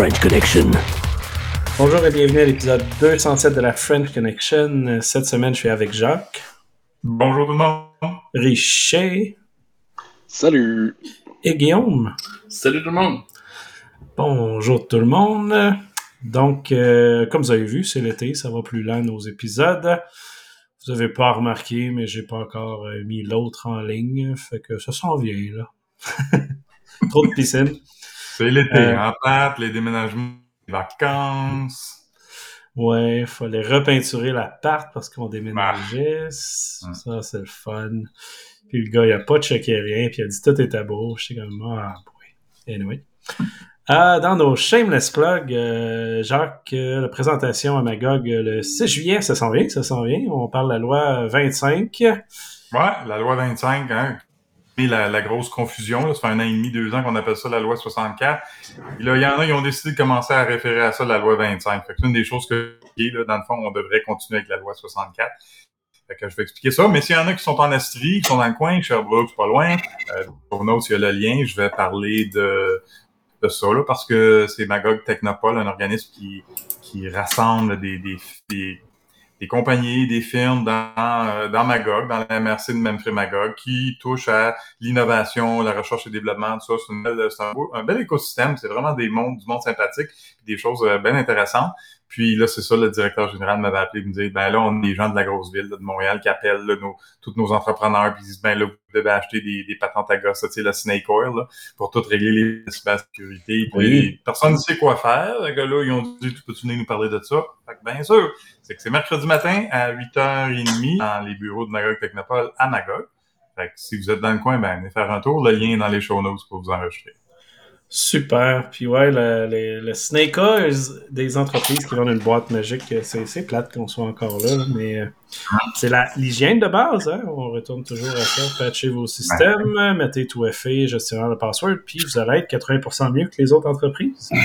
The French Connection. Bonjour et bienvenue à l'épisode 207 de la French Connection. Cette semaine, je suis avec Jacques. Bonjour tout le monde. Richer. Salut. Et Guillaume. Salut tout le monde. Bonjour tout le monde. Donc, euh, comme vous avez vu, c'est l'été, ça va plus lent nos épisodes. Vous avez pas remarqué, mais j'ai pas encore euh, mis l'autre en ligne, fait que ça s'en vient là. Trop de piscine. C'est l'été, Euh, en tête, les déménagements, les vacances. Ouais, fallait repeinturer l'appart parce qu'on déménageait. Ça, c'est le fun. Puis le gars, il a pas checké rien, puis il a dit tout est à beau. J'étais comme, ah, boy. Anyway. Euh, dans nos shameless plugs, euh, Jacques, euh, la présentation à Magog le 6 juillet, ça s'en vient, ça s'en vient. On parle de la loi 25. Ouais, la loi 25, hein. La, grosse confusion, là, ça fait un an et demi, deux ans qu'on appelle ça la loi 64. Et là, il y en a qui ont décidé de commencer à référer à ça la loi 25. Fait que c'est une des choses que, là, dans le fond, on devrait continuer avec la loi 64. Fait que je vais expliquer ça. Mais s'il y en a qui sont en Estrie, qui sont dans le coin, Sherbrooke, pas loin, euh, pour nous, s'il y a le lien, je vais parler de, de ça, là, parce que c'est Magog Technopole, un organisme qui, qui rassemble des, des compagnies, des firmes dans, euh, dans Magog, dans la MRC de Memphis Magog, qui touchent à l'innovation, la recherche et le développement, tout ça. C'est, un, bel écosystème. C'est vraiment des mondes, du monde sympathique, des choses euh, bien intéressantes. Puis là, c'est ça, le directeur général m'avait appelé et me dit, ben là, on est des gens de la grosse ville là, de Montréal qui appellent là, nos, tous nos entrepreneurs, puis ils disent, ben là, vous devez acheter des, des patentes à gosse, tu sais, la Snake Oil, là, pour tout régler les cybersécurité. Puis Oui. personne ne sait quoi faire. Les gars-là, ils ont dit, tu peux-tu venir nous parler de ça? Fait que bien sûr, c'est que c'est mercredi matin à 8h30 dans les bureaux de Magog Technopole à Magog. Fait que si vous êtes dans le coin, ben, venez faire un tour. Le lien est dans les show notes pour vous enregistrer. Super. Puis ouais, le, le, le Snake Eyes des entreprises qui vendent une boîte magique, euh, c'est, c'est plate qu'on soit encore là, là, mais euh, c'est la, l'hygiène de base. Hein? On retourne toujours à ça. Patchez vos systèmes, mettez tout FA, gestionnaire de password, puis vous allez être 80% mieux que les autres entreprises.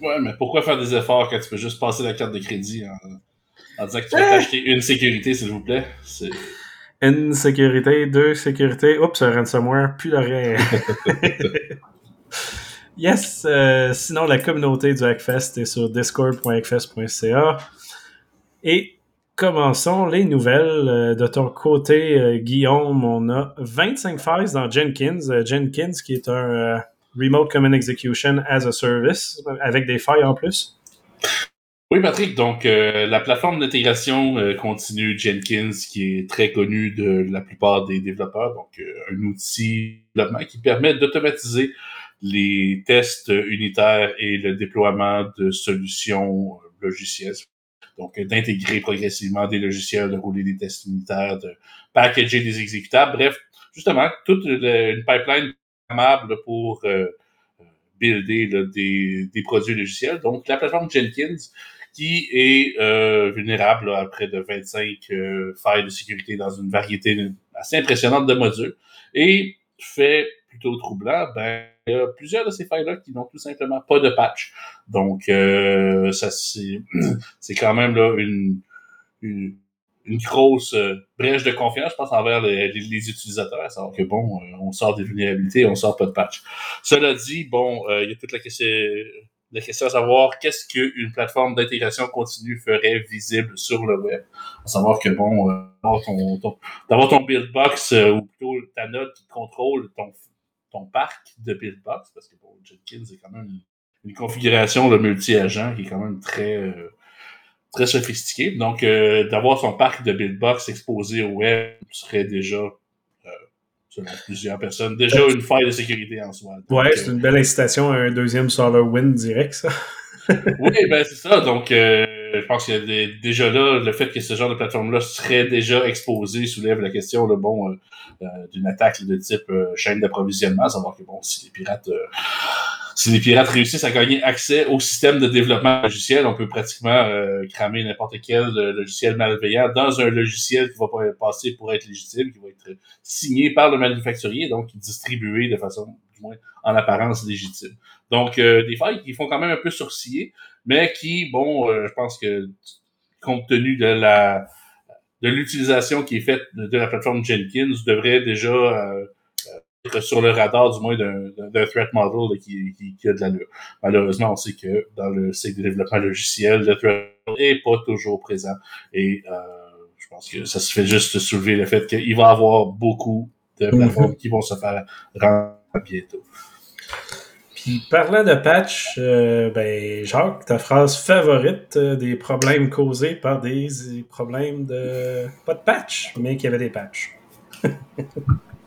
Ouais, mais pourquoi faire des efforts quand tu peux juste passer la carte de crédit en, en disant que tu vas t'acheter une sécurité, s'il vous plaît? C'est... Une sécurité, deux sécurités, oups, un ransomware, plus de rien. yes, euh, sinon la communauté du Hackfest est sur discord.hackfest.ca. Et commençons les nouvelles. Euh, De ton côté, euh, Guillaume, on a 25 failles dans Jenkins. Jenkins qui est un Remote Common Execution as a Service, avec des failles en plus. Oui, Patrick, donc la plateforme d'intégration continue Jenkins, qui est très connue de la plupart des développeurs, donc un outil développement qui permet d'automatiser les tests unitaires et le déploiement de solutions euh, logicielles. Donc, d'intégrer progressivement des logiciels, de rouler des tests unitaires, de packager des exécutables. Bref, justement, toute une pipeline programmable pour euh, euh, builder là, des, des produits logiciels. Donc, la plateforme Jenkins, qui est euh, vulnérable là, à près de 25 euh, failles de sécurité dans une variété assez impressionnante de modules. Et fait plutôt troublant, ben, il y a plusieurs de ces failles-là qui n'ont tout simplement pas de patch. Donc, euh, ça c'est quand même là une, une, grosse euh, brèche de confiance, je pense, envers les, les- les utilisateurs, que bon, euh, on sort des vulnérabilités, on sort pas de patch. Cela dit, bon, il y a toute la question, la question à savoir qu'est-ce qu'une plateforme d'intégration continue ferait visible sur le web. À savoir que bon, d'avoir ton, ton, ton build box ou plutôt ta note qui contrôle ton, ton parc de build box, parce que bon, Jenkins c'est quand même une, une configuration de multi-agent qui est quand même très euh, très sophistiquée. Donc, euh, d'avoir son parc de build box exposé au web serait déjà euh, selon plusieurs personnes, déjà une faille de sécurité en soi. Donc, Ouais, euh, c'est une belle incitation à un deuxième SolarWind direct, ça. oui, ben c'est ça. Donc, euh, je pense qu'il y a déjà là, le fait que ce genre de plateforme-là serait déjà exposé soulève la question, là, bon, euh, euh, d'une attaque de type euh, chaîne d'approvisionnement, savoir que bon, si les pirates, si les pirates réussissent à gagner accès au système de développement logiciel, on peut pratiquement cramer n'importe quel logiciel malveillant dans un logiciel qui va pas passer pour être légitime, qui va être signé par le manufacturier, donc distribué de façon, du moins, en apparence légitime. Donc, des failles qui font quand même un peu sourciller, mais qui, bon, euh, je pense que compte tenu de la de l'utilisation qui est faite de, de la plateforme Jenkins, devrait déjà euh, être sur le radar, du moins, d'un threat model qui, qui, a de l'allure. Malheureusement, on sait que dans le cycle de développement logiciel, le threat n'est pas toujours présent. Et euh, je pense que ça se fait juste soulever le fait qu'il va y avoir beaucoup de mm-hmm. plateformes qui vont se faire rendre bientôt. Puis parlant de patch, euh, ben Jacques, ta phrase favorite euh, des problèmes causés par des problèmes de pas de patch, mais qu'il y avait des patchs.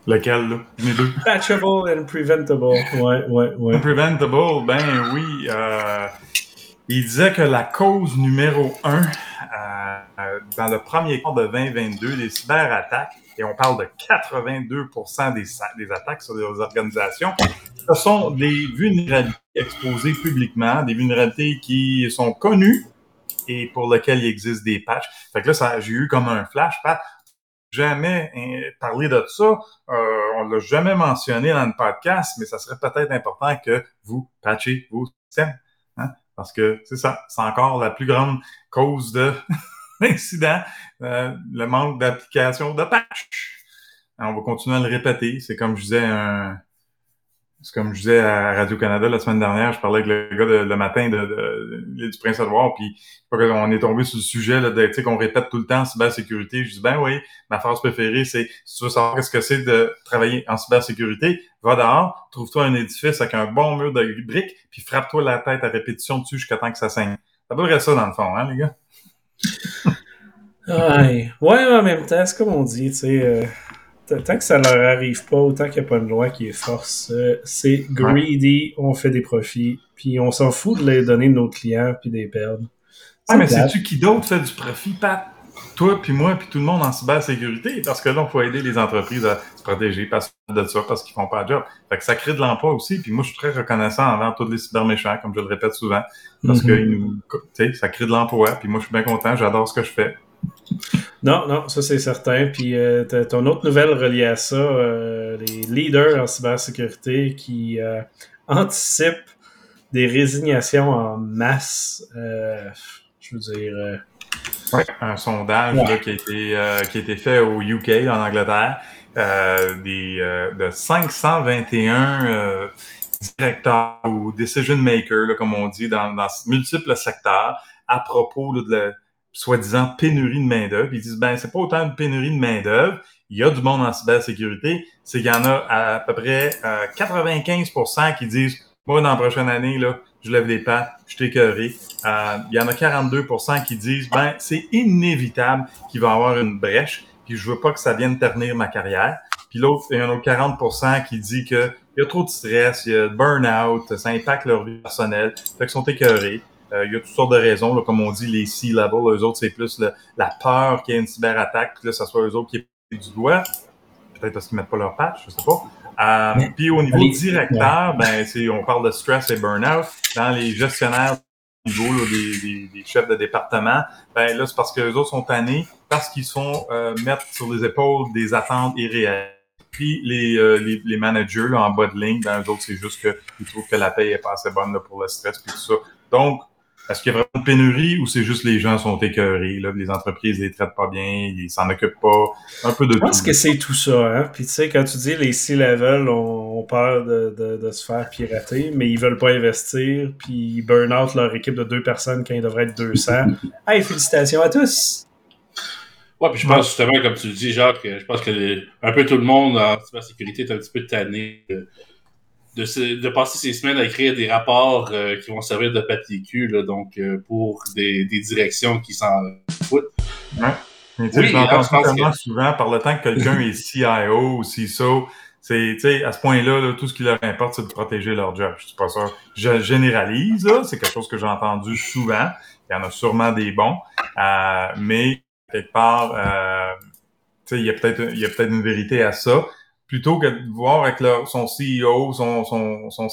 Lequel, là? Les deux? Patchable and preventable. Ouais, ouais, ouais. Preventable, ben oui. Euh, il disait que la cause numéro un euh, dans le premier quart de 2022 des cyberattaques, et on parle de 82% des, des attaques sur des organisations, ce sont des vulnérabilités exposées publiquement, des vulnérabilités qui sont connues et pour lesquelles il existe des patchs. Fait que là, j'ai eu comme un flash, Pat jamais hein, parlé de ça. Euh, on l'a jamais mentionné dans le podcast, mais ça serait peut-être important que vous patchiez vos systèmes. Hein? Parce que c'est ça, c'est encore la plus grande cause de d'incident, euh, le manque d'application de patch. on va continuer à le répéter. C'est comme je disais un, comme je disais à Radio-Canada la semaine dernière, je parlais avec le gars le matin de, de, du Prince-Édouard, puis on est tombé sur le sujet là, de, qu'on répète tout le temps cybersécurité. Je dis, ben oui, ma phrase préférée, c'est si tu veux savoir ce que c'est de travailler en cybersécurité, va dehors, trouve-toi un édifice avec un bon mur de briques, puis frappe-toi la tête à répétition dessus jusqu'à temps que ça saigne. Ça devrait ça dans le fond, hein, les gars? ouais. ouais, en même temps, c'est comme on dit, tu sais... Euh, tant que ça leur arrive pas, autant qu'il n'y a pas une loi qui est force, euh, c'est greedy, on fait des profits, puis on s'en fout de les donner à nos clients puis des perdre. Ah, mais c'est-tu qui d'autre fait du profit, Pat? Toi, puis moi, puis tout le monde en cybersécurité, parce que là, il faut aider les entreprises à se protéger parce de ça, parce qu'ils font pas de job. Fait que ça crée de l'emploi aussi, puis moi, je suis très reconnaissant envers tous les cyberméchants, comme je le répète souvent, parce mm-hmm. que ça crée de l'emploi, puis moi, je suis bien content, j'adore ce que je fais. Non, non, ça c'est certain. Puis euh, ton autre nouvelle reliée à ça, euh, les leaders en cybersécurité qui euh, anticipent des résignations en masse. je veux dire. un sondage qui, a été, qui a été fait au UK, en Angleterre, des, de 521 directeurs ou decision makers, comme on dit, dans, dans multiples secteurs, à propos de la soi-disant pénurie de main-d'œuvre. Ils disent ben c'est pas autant de pénurie de main-d'œuvre. Il y a du monde en cybersécurité. C'est qu'il y en a à, peu près 95% euh, qui disent Moi, dans la prochaine année, là, je lève les pattes, je suis écœuré. Euh, il y en a 42% qui disent ben c'est inévitable qu'il va y avoir une brèche, puis je veux pas que ça vienne ternir ma carrière. Puis l'autre, il y en a 40% qui dit que il y a trop de stress, il y a burn-out, ça impacte leur vie personnelle, fait qu'ils sont écœurés. Euh, il y a toutes sortes de raisons, comme on dit, les C-level, eux autres, c'est plus la peur qu'il y ait une cyberattaque, puis là, ça soit eux autres qui aient du doigt. Peut-être parce qu'ils mettent pas leur patch, je sais pas. Euh, puis au niveau directeur, ben, on parle de stress et burn-out. Dans les gestionnaires niveau des, des, chefs de département, ben là, c'est parce que les autres sont tannés, parce qu'ils sont euh, mettre sur les épaules des attentes irréelles. Puis les, euh, les, les, managers là, en bas de ligne, ben, eux autres, c'est juste qu'ils trouvent que la paye est pas assez bonne là, pour le stress puis tout ça. Donc, est-ce qu'il y a vraiment une pénurie ou c'est juste les gens sont écœurés, là, les entreprises les traitent pas bien, ils s'en occupent pas, un peu de tout. Je pense que c'est tout ça, hein? Puis tu sais, quand tu dis les C-level ont, peur de, de, de, se faire pirater, mais ils veulent pas investir, puis ils burn out leur équipe de deux personnes quand ils devraient être 200. hey, félicitations à tous! Ouais, puis je pense justement, comme tu le dis, Jacques, je pense que un peu tout le monde en cybersécurité est un petit peu tanné de, de, passer ces semaines à écrire des rapports euh, qui vont servir de papier cul, là, donc euh, pour des, des, directions qui s'en foutent. Ouais. Mais tu tellement souvent par le temps que quelqu'un est CIO ou CISO, c'est, à ce point-là, là, tout ce qui leur importe, c'est de protéger leur job. Je suis pas sûr. Je généralise, c'est quelque chose que j'ai entendu souvent. Il y en a sûrement des bons, euh, mais quelque part, euh, il y a peut-être, il y a peut-être une vérité à ça plutôt que de voir avec son CEO, son, son, son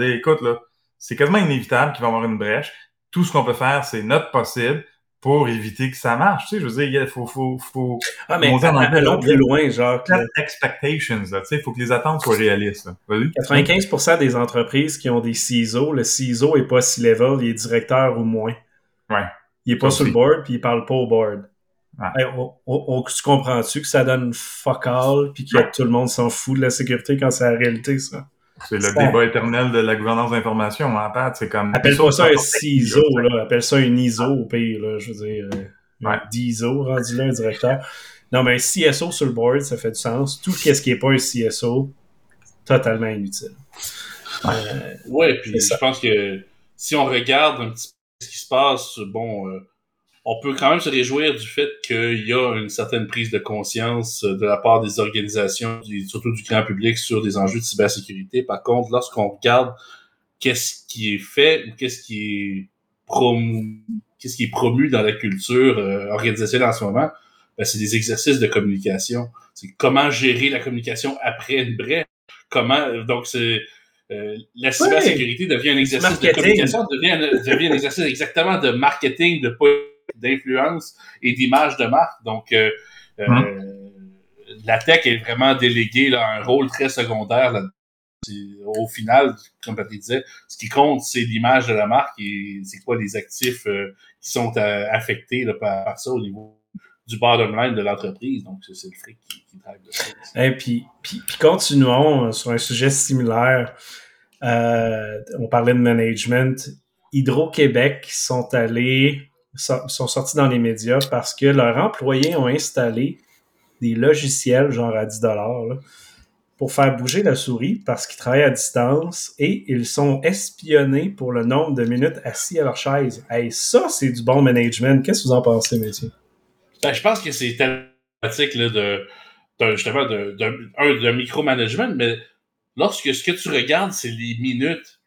écoute, là, c'est quasiment inévitable qu'il va y avoir une brèche. Tout ce qu'on peut faire, c'est notre possible pour éviter que ça marche. Tu sais, je veux dire, il faut, faut, faut. Ah, mais allons plus loin, genre. expectations, là. Tu sais, il faut que les attentes soient réalistes. 95% des entreprises qui ont des CISO, le CISO est pas C-level, il est directeur ou moins. Ouais. Il est pas sur le board, puis il parle pas au board. Hey, on, on- on- tu comprends-tu que ça donne fuck all puis que tout le monde s'en fout de la sécurité quand c'est la réalité, ça? C'est le Ça- débat éternel de la gouvernance d'information, en Pat. C'est comme. Appelle pas ça un CISO, là. Appelle ça un ISO au pire, là. Je veux dire, euh, Ouais. DISO rendu là, un directeur. Non, mais un CSO sur le board, ça fait du sens. Tout ce qui est pas un CSO, totalement inutile. Euh, Ouais, puis je ça. pense que si on regarde un petit peu ce qui se passe, bon, euh, on peut quand même se réjouir du fait qu'il y a une certaine prise de conscience euh, de la part des organisations, surtout du grand public, sur des enjeux de cybersécurité. Par contre, lorsqu'on regarde qu'est-ce qui est fait ou qu'est-ce qui est promu, qu'est-ce qui est promu dans la culture euh, organisationnelle en ce moment, ben, c'est des exercices de communication. C'est comment gérer la communication après une brèche. Comment, donc c'est, euh, la cybersécurité devient un exercice de communication, devient un, devient un exercice exactement de marketing, de d'influence et d'image de marque. Donc, euh, euh, la tech est vraiment déléguée là, à un rôle très secondaire. Là. Au final, comme Patrick disait, ce qui compte, c'est l'image de la marque et c'est quoi les actifs euh, qui sont affectés là, par, par ça au niveau du bottom line de l'entreprise. Donc, c'est le fric qui, qui drive de ça. Et puis, puis, puis continuons sur un sujet similaire. Euh, on parlait de management. Hydro-Québec sont allés, sont sortis dans les médias parce que leurs employés ont installé des logiciels genre à 10 là, pour faire bouger la souris parce qu'ils travaillent à distance et ils sont espionnés pour le nombre de minutes assis à leur chaise. Hey, ça, c'est du bon management. Qu'est-ce que vous en pensez, messieurs? Ben, je pense que c'est thématique là, de, de- justement micromanagement, mais lorsque ce que tu regardes, c'est les minutes,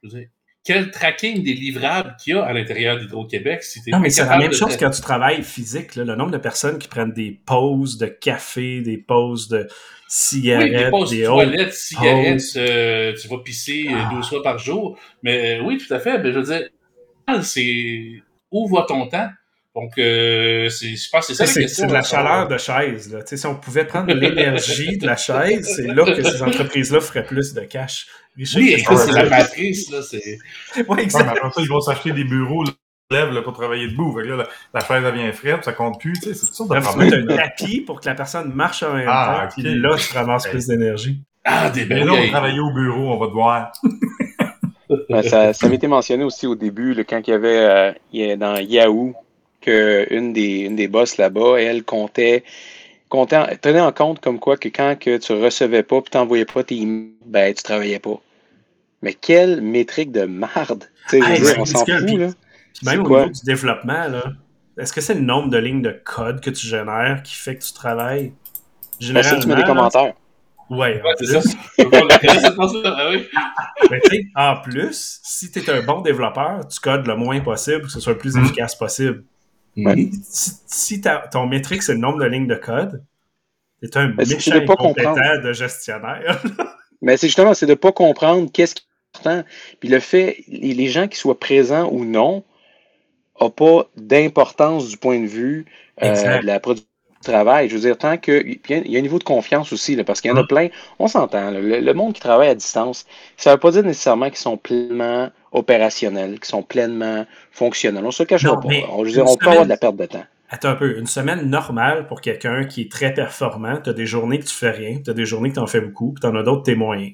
quel tracking des livrables qu'il y a à l'intérieur d'Hydro-Québec, si Non, mais c'est la même de- chose quand tu travailles physique. là. le nombre de personnes qui prennent des pauses de café, des pauses de Oui, cigarettes, des pauses des autres. toilettes, cigarettes, euh, tu vas pisser euh, Ah. 12 fois par jour. Mais euh, oui, tout à fait. Mais je veux dire, c'est où va ton temps? Donc, euh, c'est, je pense que c'est ça la C'est question. c'est de la savoir. chaleur de chaise. Là. Tu sais, Si on pouvait prendre l'énergie de la chaise, c'est là que ces entreprises-là feraient plus de cash. Richard, Oui, c'est la matrice, là, c'est... Ouais, Ouais, exact. mais après ça, ils vont s'acheter des bureaux là, lève là, pour travailler debout. Là, la, la chaise devient frette, ça compte plus. Tu sais, c'est toutes sortes de mettre un tapis pour que la personne marche en même Ah, temps, puis ok. là, tu ramasses plus d'énergie. Ah, des Mais là, on travailler au bureau, on va te voir. Ça ça m'était mentionné aussi au début, là, quand il y avait euh, dans Yahoo, qu'une des, une des boss là-bas, elle comptait, comptait, tenait en compte comme quoi que quand que tu recevais pas et t'envoyais pas tes emails, ben tu travaillais pas. Mais quelle métrique de marde! Hey, on s'en fout, puis- là. Puis même au quoi? niveau du développement, là, est-ce que c'est le nombre de lignes de code que tu génères qui fait que tu travailles? Ben, si tu mets des commentaires. Ouais, c'est ça. Mais en plus, si tu es un bon développeur, tu codes le moins possible pour que ce soit le plus Mm. efficace possible. Ouais. Si, ton métrique, c'est le nombre de lignes de code, t'es un Ben, c'est méchant de pas incompétent comprendre. de gestionnaire. Mais c'est justement, c'est de pas comprendre qu'est-ce qui est important. Puis le fait, les, gens qui soient présents ou non, n'a pas d'importance du point de vue euh, de la production du travail. Je veux dire, tant que. puis Il y a- un niveau de confiance aussi, là, parce qu'il y en a Mm. plein. On s'entend, le, le monde qui travaille à distance, ça ne veut pas dire nécessairement qu'ils sont pleinement opérationnels, qu'ils sont pleinement fonctionnels. On se le cachera Non, pas. On, je veux dire, on peut avoir semaine- de la perte de temps. Attends un peu, une semaine normale pour quelqu'un qui est très performant, tu as des journées que tu fais rien, tu as des journées que tu en fais beaucoup, puis tu en as d'autres, tu es moyen.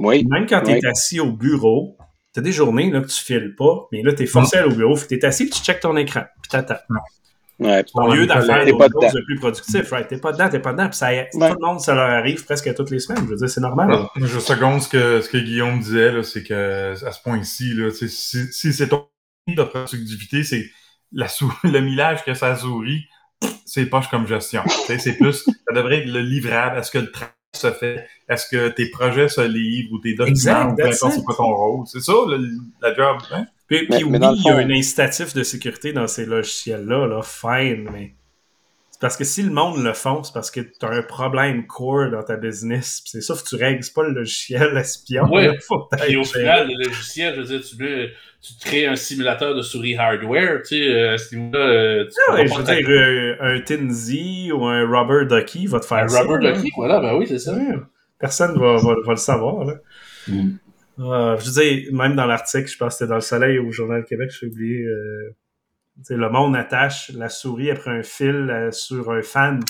Oui. Même quand tu es Oui. assis au bureau, tu as des journées là, que tu files pas, mais là, tu es forcé à aller au bureau, tu es assis, puis tu checkes ton écran, puis t'attends. Ouais. Au lieu d'en faire pas choses dedans. de plus productif, right? T'es pas dedans, t'es pas dedans, puis ça, Ouais. tout le monde, ça leur arrive presque toutes les semaines. Je veux dire, c'est normal. Je seconde ce que, ce que Guillaume disait, là, c'est que à ce point-ci, là, si, si c'est ton de productivité, c'est la sou- le millage que ça sourit, c'est poche comme gestion. C'est plus, ça devrait être le livrable. Est-ce que le travail se fait? Est-ce que tes projets se livrent ou tes documents, Exact, ou peu that's importe it. c'est quoi ton rôle? C'est ça, le- la job. Hein? Puis, Mais- puis mais oui, il y a fond- un incitatif de sécurité dans ces logiciels-là, là, fine, mais c'est parce que si le monde le font, c'est parce que tu as un problème core dans ta business. Puis c'est ça que tu règles, c'est pas le logiciel espion. Que Puis au final, le logiciel, je veux dire, tu, veux, tu crées un simulateur de souris hardware, tu sais, euh, à ce niveau-là, euh, tu ouais, je veux dire, euh, un Tinzy ou un Rubber Ducky va te faire un ça. rubber là. ducky, voilà, ben oui, c'est ça. Ouais. Personne va, va, va le savoir. Là. Mm. Ah, je veux dire, même dans l'article, je pense que c'était dans le Soleil ou au Journal du Québec, j'ai oublié. euh, le monde attache la souris après un fil euh, sur un fan.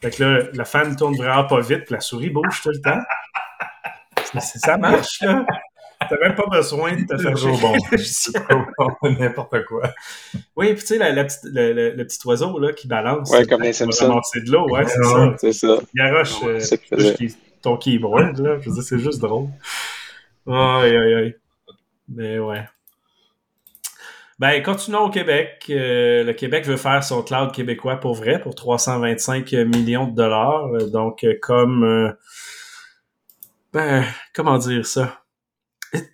Fait que là, le fan tourne vraiment pas vite, puis la souris bouge tout le temps. ça marche, là. T'as même pas besoin de te faire jouer bon. N'importe quoi. Oui, puis tu sais, la, petite, le, le, petit oiseau là, qui balance. Ouais, comme les Simpsons. C'est de l'eau, ouais, c'est ça. C'est ça. Garoche euh, ton keyboard, là. Je veux dire, c'est juste drôle. Aïe, aïe, aïe. Mais ouais. Ben, continuons au Québec. Euh, le Québec veut faire son cloud québécois pour vrai, pour 325 millions de dollars. Donc, euh, comme... ben, comment dire ça?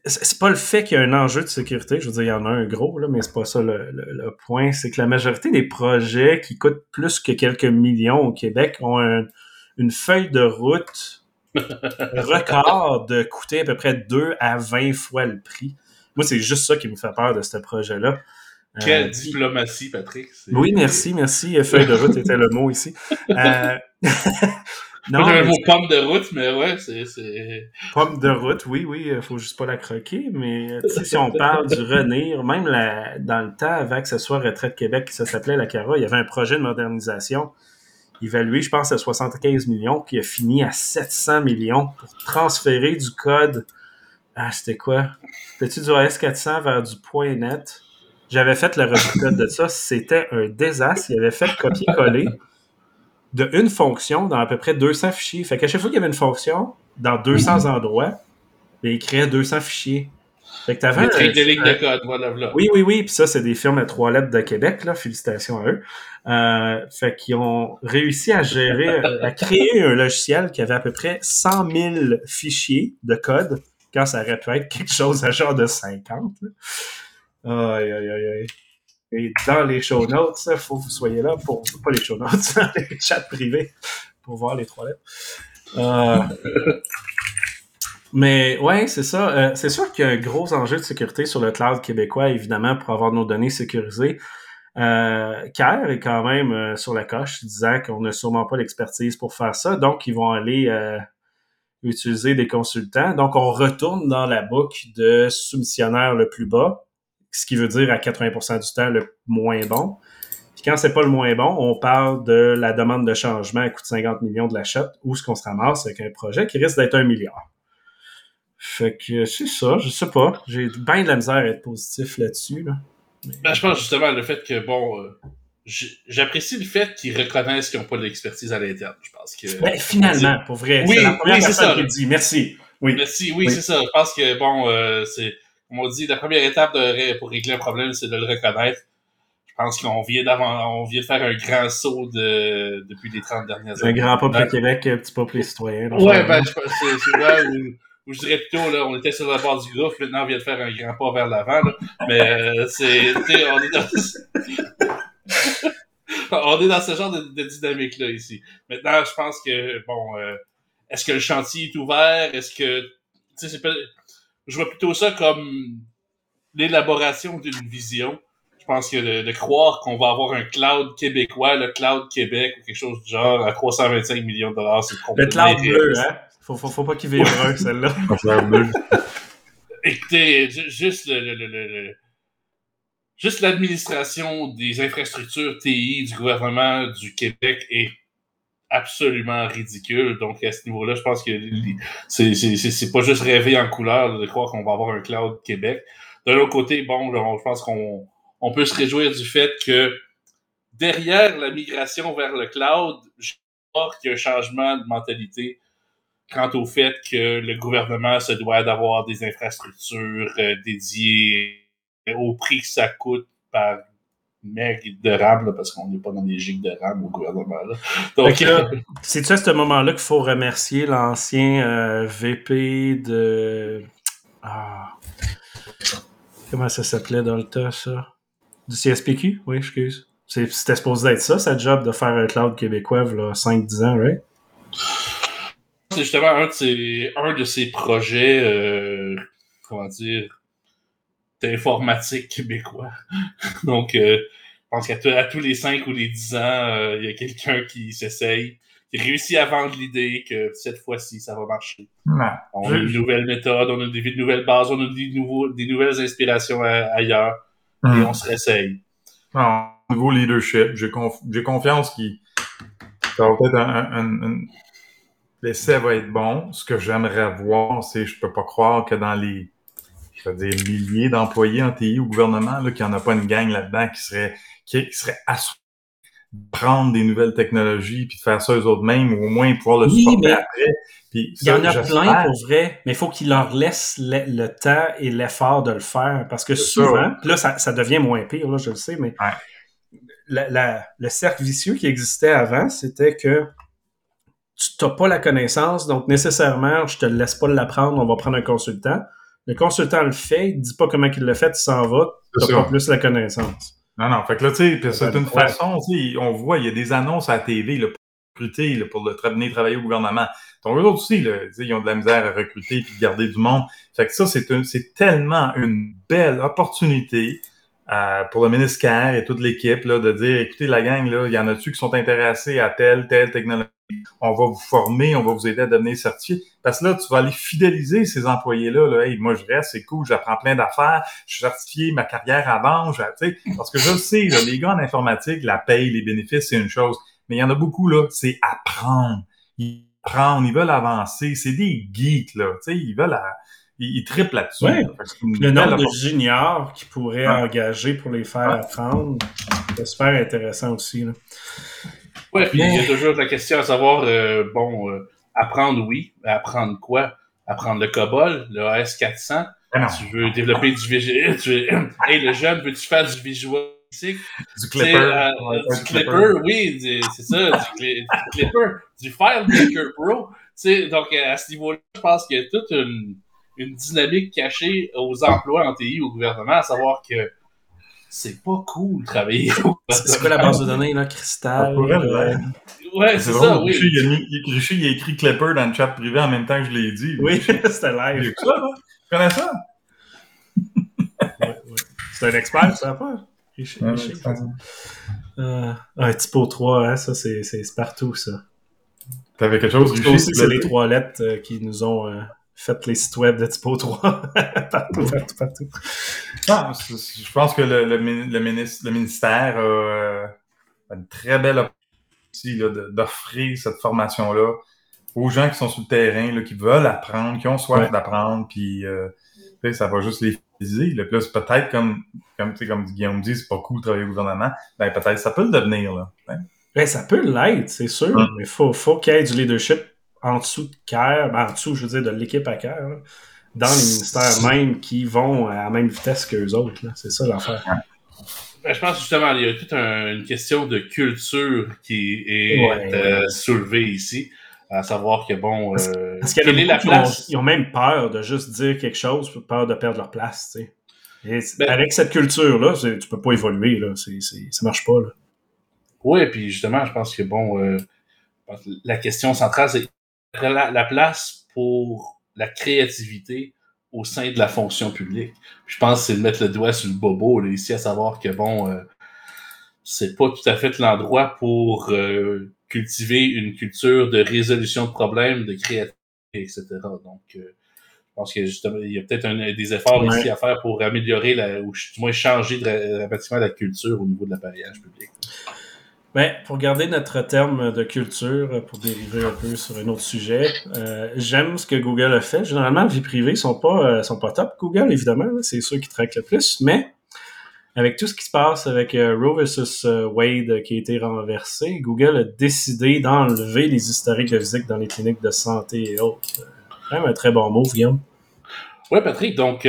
c'est pas le fait qu'il y a un enjeu de sécurité, je veux dire, il y en a un gros, là, mais c'est pas ça le, point. C'est que la majorité des projets qui coûtent plus que quelques millions au Québec ont une feuille de route record de coûter à peu près 2 à 20 fois le prix. Moi, c'est juste ça qui me fait peur de ce projet-là. Quelle euh, diplomatie, Patrick. Oui, merci, merci. Feuille de route était le mot ici. Euh... Non, le mot pomme de route, mais ouais, c'est. Pomme de route, oui, oui, il faut juste pas la croquer, mais si on parle du Renir, même la, dans le temps, avant que ce soit Retraite Québec, ça s'appelait la CARA, il y avait un projet de modernisation évalué, je pense, à 75 millions, qui a fini à 700 millions pour transférer du code. Ah, c'était quoi? Petit du AS400 vers du point net? J'avais fait le code de ça. C'était un désastre. Il avait fait copier-coller de une fonction dans à peu près 200 fichiers. Fait qu'à chaque fois qu'il y avait une fonction, dans 200 mhm. endroits, il créait 200 fichiers. Fait que t'avais un, de lignes de code, voilà, voilà. Oui, oui, oui. Puis ça, c'est des firmes à trois lettres de Québec, là. Félicitations à eux. Euh, fait qu'ils ont réussi à gérer, à créer un logiciel qui avait à peu près 100 000 fichiers de code, quand ça aurait pu être quelque chose à genre de 50. Aïe, aïe, aïe, aïe. Et dans les show notes, il faut que vous soyez là pour, pas les show notes, les chats privés, pour voir les trois lettres. Euh, mais ouais, c'est ça. Euh, c'est sûr qu'il y a un gros enjeu de sécurité sur le cloud québécois, évidemment, pour avoir nos données sécurisées. Euh, CARE est quand même euh, sur la coche, disant qu'on n'a sûrement pas l'expertise pour faire ça, donc ils vont aller utiliser des consultants. Donc on retourne dans la boucle de soumissionnaire le plus bas, ce qui veut dire à 80% du temps le moins bon. Puis quand c'est pas le moins bon, on parle de la demande de changement à coût de 50 millions de l'achat, ou ce qu'on se ramasse avec un projet qui risque d'être un milliard. Fait que c'est ça, je sais pas. J'ai bien de la misère à être positif là-dessus. Ben, je pense justement le fait que, bon, euh, j'apprécie le fait qu'ils reconnaissent qu'ils n'ont pas de l'expertise à l'interne. Je pense que. Ben, finalement, pour vrai. Oui, c'est la première oui, ça. qui dit merci. Oui. Merci, oui, c'est ça. Je pense que, bon, euh, c'est comme on dit, la première étape de, pour régler un problème, c'est de le reconnaître. Je pense qu'on vient d'avant, on vient de faire un grand saut de, depuis les 30 dernières années. Un grand pas pour le Québec, un petit pas pour les citoyens. Ouais, ben, je pense c'est, c'est là où, je dirais plutôt, là, on était sur la base du groupe, maintenant on vient de faire un grand pas vers l'avant, là. Mais, euh, c'est, on est dans, on est dans ce genre de, dynamique-là ici. Maintenant, je pense que, bon, euh, est-ce que le chantier est ouvert? Est-ce que, tu sais, c'est pas, je vois plutôt ça comme l'élaboration d'une vision. Je pense que de, croire qu'on va avoir un cloud québécois, le cloud Québec ou quelque chose du genre à 325 millions de dollars, c'est complètement Le cloud bleu, hein? Faut, faut, faut pas qu'il vienne brun, celle-là. Écoutez, juste le, le, le, juste l'administration des infrastructures TI du gouvernement du Québec est absolument ridicule. Donc, à ce niveau-là, je pense que c'est pas juste rêver en couleur de croire qu'on va avoir un cloud Québec. De l'autre côté, bon, je pense qu'on on peut se réjouir du fait que derrière la migration vers le cloud, je pense qu'il y a un changement de mentalité quant au fait que le gouvernement se doit d'avoir des infrastructures euh, dédiées au prix que ça coûte par meg de RAM, parce qu'on n'est pas dans des gigs de RAM au gouvernement. Là. Donc, c'est-tu à ce moment-là qu'il faut remercier l'ancien euh, VP de. Ah. Comment ça s'appelait dans le tas, ça? Du CSPQ? Oui, excuse. C'était supposé être ça, sa job de faire un cloud québécois, là, 5-10 ans, right? C'est justement un de ces, un de ces projets, euh, comment dire, informatique québécois. Donc, euh, je pense qu'à tous les 5 ou les 10 ans, euh, il y a quelqu'un qui s'essaye, qui réussit à vendre l'idée que cette fois-ci, ça va marcher. On a une nouvelle méthode, on a des nouvelles bases, on a des, nouveaux, des nouvelles inspirations ailleurs, et mm. on se réessaye. Non, au niveau leadership, j'ai confiance qu'il ça va être un, L'essai va être bon. Ce que j'aimerais voir, c'est je peux pas croire que dans les je veux dire, milliers d'employés en TI au gouvernement, là, qu'il n'y en a pas une gang là-dedans qui serait qui, serait de prendre des nouvelles technologies puis de faire ça eux autres mêmes ou au moins pouvoir le supporter après. il y en a plein pour vrai, mais il faut qu'ils leur laissent le, temps et l'effort de le faire parce que souvent, là ça, ça, devient moins pire, là, je le sais, mais le cercle vicieux qui existait avant, c'était que tu n'as pas la connaissance, donc nécessairement, je te laisse pas l'apprendre, on va prendre un consultant. Le consultant le fait, il dit pas comment il le fait, il s'en va, tu n'as pas plus la connaissance. Non, non, fait que là, tu sais, c'est une façon, tu on voit, il y a des annonces à la TV là, pour recruter, pour le venir travailler au gouvernement. Donc, eux autres aussi, là, ils ont de la misère à recruter et garder du monde. Fait que ça, c'est tellement une belle opportunité euh, pour le ministre Kerr et toute l'équipe de dire écoutez, la gang, là, il y en a-tu qui sont intéressés à telle, telle technologie? On va vous former, on va vous aider à devenir certifié. Parce que là, tu vas aller fidéliser ces employés-là. Là. Hey, moi, je reste, c'est cool, j'apprends plein d'affaires, je suis certifié, ma carrière avance. sais parce que je le sais, là, les gars en informatique, la paye, les bénéfices, c'est une chose. Mais il y en a beaucoup, là, c'est apprendre. Ils apprennent, ils veulent avancer. C'est des geeks, là. sais ils veulent il, triple là-dessus. Le nombre de juniors qui pourraient engager pour les faire apprendre, c'est super intéressant aussi. Oui, puis il y a toujours la question à savoir, euh, bon, euh, apprendre oui, mais apprendre quoi? Apprendre le COBOL, le AS400, ah tu veux développer du visuel, tu hey, le jeune, veux-tu faire du visuel du clipper. Euh, du clipper, oui, c'est ça, du, clipper, du FileMaker Pro. donc, à ce niveau-là, je pense qu'il y a toute une, une dynamique cachée aux emplois en TI au gouvernement, à savoir que c'est pas cool de travailler C'est quoi la base de données, là, Cristal? Euh, ouais, c'est ça, oui. Richer, il a écrit Clipper dans le chat privé en même temps que je l'ai dit. Oui, c'était live. Tu connais ça? ouais, ouais. C'est un expert, ça, pas? Richer, euh, un typo 3, hein, ça, c'est partout, ça. T'avais quelque chose, Richer? c'est les trois lettres euh, qui nous ont faites les sites web de Typo 3 partout, partout, partout. Non, je pense que le, le, ministre, le ministère a euh, une très belle opportunité d'offrir cette formation-là aux gens qui sont sur le terrain, là, qui veulent apprendre, qui ont soif d'apprendre, puis euh, ça va juste les. Là. Puis peut-être, comme, comme, comme Guillaume dit, c'est pas cool de travailler au gouvernement, ben peut-être ça peut le devenir. Là. Hein. Ben, ça peut l'être, c'est sûr, hum. mais il faut, faut qu'il y ait du leadership en dessous de CARE, ben, en dessous, je veux dire, de l'équipe à CARE, dans les ministères même qui vont à la même vitesse qu'eux autres. C'est ça l'affaire. Ben, je pense justement il y a toute une question de culture qui est euh, soulevée ici, à savoir que bon, parce, euh, a la place? Ils ont, même peur de juste dire quelque chose, peur de perdre leur place. Ben avec cette culture-là, tu peux pas évoluer, là. C'est, ça marche pas. Là. Oui, puis justement, je pense que bon, euh, la question centrale, c'est la, place pour la créativité au sein de la fonction publique. Je pense que c'est de mettre le doigt sur le bobo là, ici, à savoir que bon, euh, c'est pas tout à fait l'endroit pour euh, cultiver une culture de résolution de problèmes, de créativité, etc. Donc, euh, je pense qu'il y a peut-être des efforts ici à faire pour améliorer la, ou du moins changer dramatiquement la culture au niveau de l'appareillage public. Ben, pour garder notre terme de culture, pour dériver un peu sur un autre sujet, euh, j'aime ce que Google a fait. Généralement, vie privée sont pas euh, sont pas top. Google, évidemment, c'est ceux qui traquent le plus, mais avec tout ce qui se passe avec euh, Roe versus Wade qui a été renversé, Google a décidé d'enlever les historiques de visite dans les cliniques de santé et autres. Quand même un très bon move, Guillaume. Oui, Patrick, donc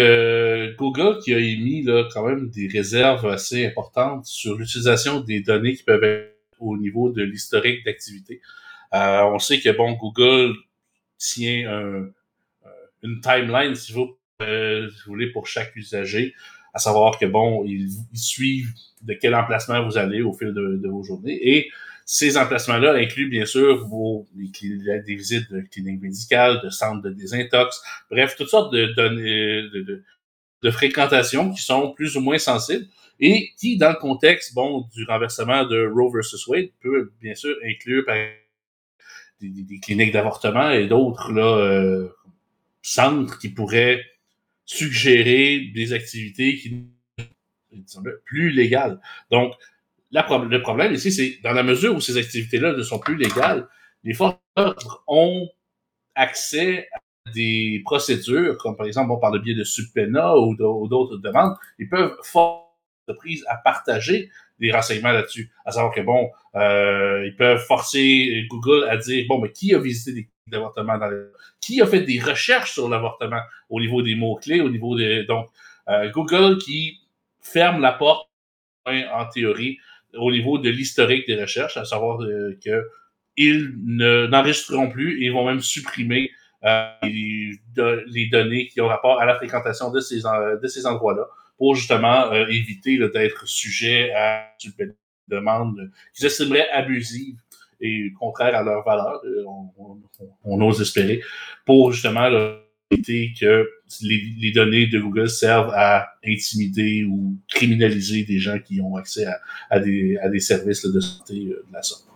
Google qui a émis là, quand même des réserves assez importantes sur l'utilisation des données qui peuvent être au niveau de l'historique d'activité. Euh, on sait que bon, Google tient un, une timeline, si vous, euh, voulez, pour chaque usager, à savoir que bon, ils, suivent de quel emplacement vous allez au fil de, vos journées. Et ces emplacements-là incluent bien sûr vos des visites de cliniques médicales, de centres de désintox, bref, toutes sortes de données de, de fréquentation qui sont plus ou moins sensibles et qui, dans le contexte bon, du renversement de Roe versus Wade, peut bien sûr inclure des, cliniques d'avortement et d'autres euh, centres qui pourraient suggérer des activités qui plus légales. Donc, le problème ici, c'est dans la mesure où ces activités-là ne sont plus légales, les forces ont accès à des procédures, comme par exemple, par le biais de subpena ou d'autres demandes, ils peuvent forcer à partager des renseignements là-dessus. À savoir que, bon, euh, ils peuvent forcer Google à dire, bon, mais qui a visité des avortements dans les... Qui a fait des recherches sur l'avortement au niveau des mots-clés, au niveau des... Donc, euh, Google qui ferme la porte, en théorie, au niveau de l'historique des recherches, à savoir euh, que ils n'enregistreront plus et vont même supprimer euh, les, données qui ont rapport à la fréquentation de ces endroits-là pour justement euh, éviter d'être sujet à une demande qu'ils estimeraient abusive et contraire à leurs valeurs, euh, on, on, ose espérer, pour justement éviter que les, les, données de Google servent à intimider ou criminaliser des gens qui ont accès à, à, des, à des, services de santé de la sorte.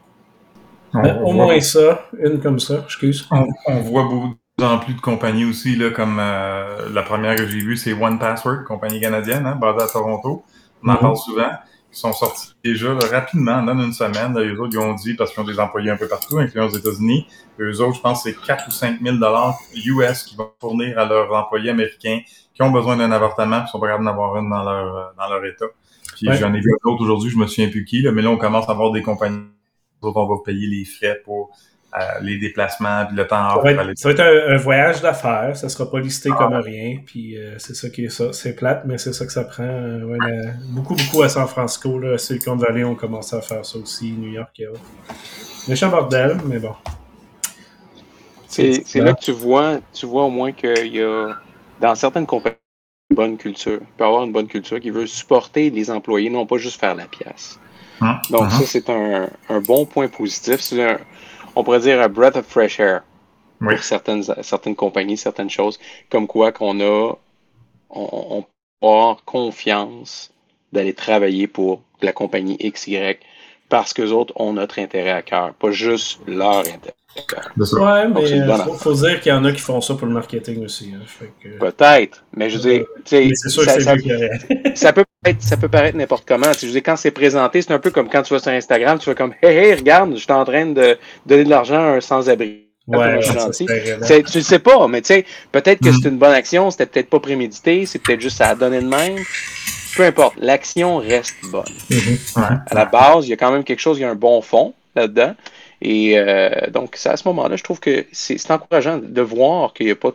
au moins ça, une comme ça, excuse. On, on voit beaucoup en plus de compagnies aussi, là, comme euh, la première que j'ai vue, c'est One Password, compagnie canadienne, hein, basée à Toronto. On en mm-hmm. parle souvent. Ils sont sortis déjà rapidement, dans une semaine. Là, eux autres, ils ont dit, parce qu'ils ont des employés un peu partout, incluant aux États-Unis, eux autres, je pense c'est 4 ou 5 000 US qu'ils vont fournir à leurs employés américains qui ont besoin d'un avortement et sont pas capables d'en avoir une dans leur, dans leur État. Puis j'en ai vu d'autres aujourd'hui, je me souviens plus qui, là, mais là, on commence à avoir des compagnies on va payer les frais pour euh, les déplacements, puis le temps ça va être, ça va être un, voyage d'affaires, ça sera pas listé comme ah. rien, puis euh, c'est ça qui est ça. C'est plate, mais c'est ça que ça prend. Euh, beaucoup, beaucoup à San Francisco, là, Silicon Valley ont commencé à faire ça aussi, New York et autres. Méchant bordel, mais bon. C'est là que tu vois, tu vois au moins qu'il y a, dans certaines compagnies, une bonne culture. Il peut avoir une bonne culture qui veut supporter les employés, non pas juste faire la pièce. Hum, Donc, ça, c'est un, un, bon point positif. C'est un, on pourrait dire un breath of fresh air pour certaines, certaines compagnies, certaines choses, comme quoi qu'on a, on, peut avoir confiance d'aller travailler pour la compagnie XY parce que autres ont notre intérêt à cœur, pas juste leur intérêt. Ouais, mais il faut, dire qu'il y en a qui font ça pour le marketing aussi. Hein, Peut-être, mais je veux dire, ça, ça, ça, peut paraître, ça peut paraître n'importe comment. Je veux dire, quand c'est présenté, c'est un peu comme quand tu vas sur Instagram, tu vas comme Hey, hey, regarde, je suis en train de donner de l'argent à un sans-abri. Ouais. Tu le sais pas, mais tu sais, peut-être que mm. c'est une bonne action, c'était peut-être pas prémédité, c'est peut-être juste à donner de même. Peu importe, l'action reste bonne. Mm-hmm. À la base, il y a quand même quelque chose, il y a un bon fond là-dedans. Et euh, donc, à ce moment-là, je trouve que c'est encourageant de voir qu'il n'y a pas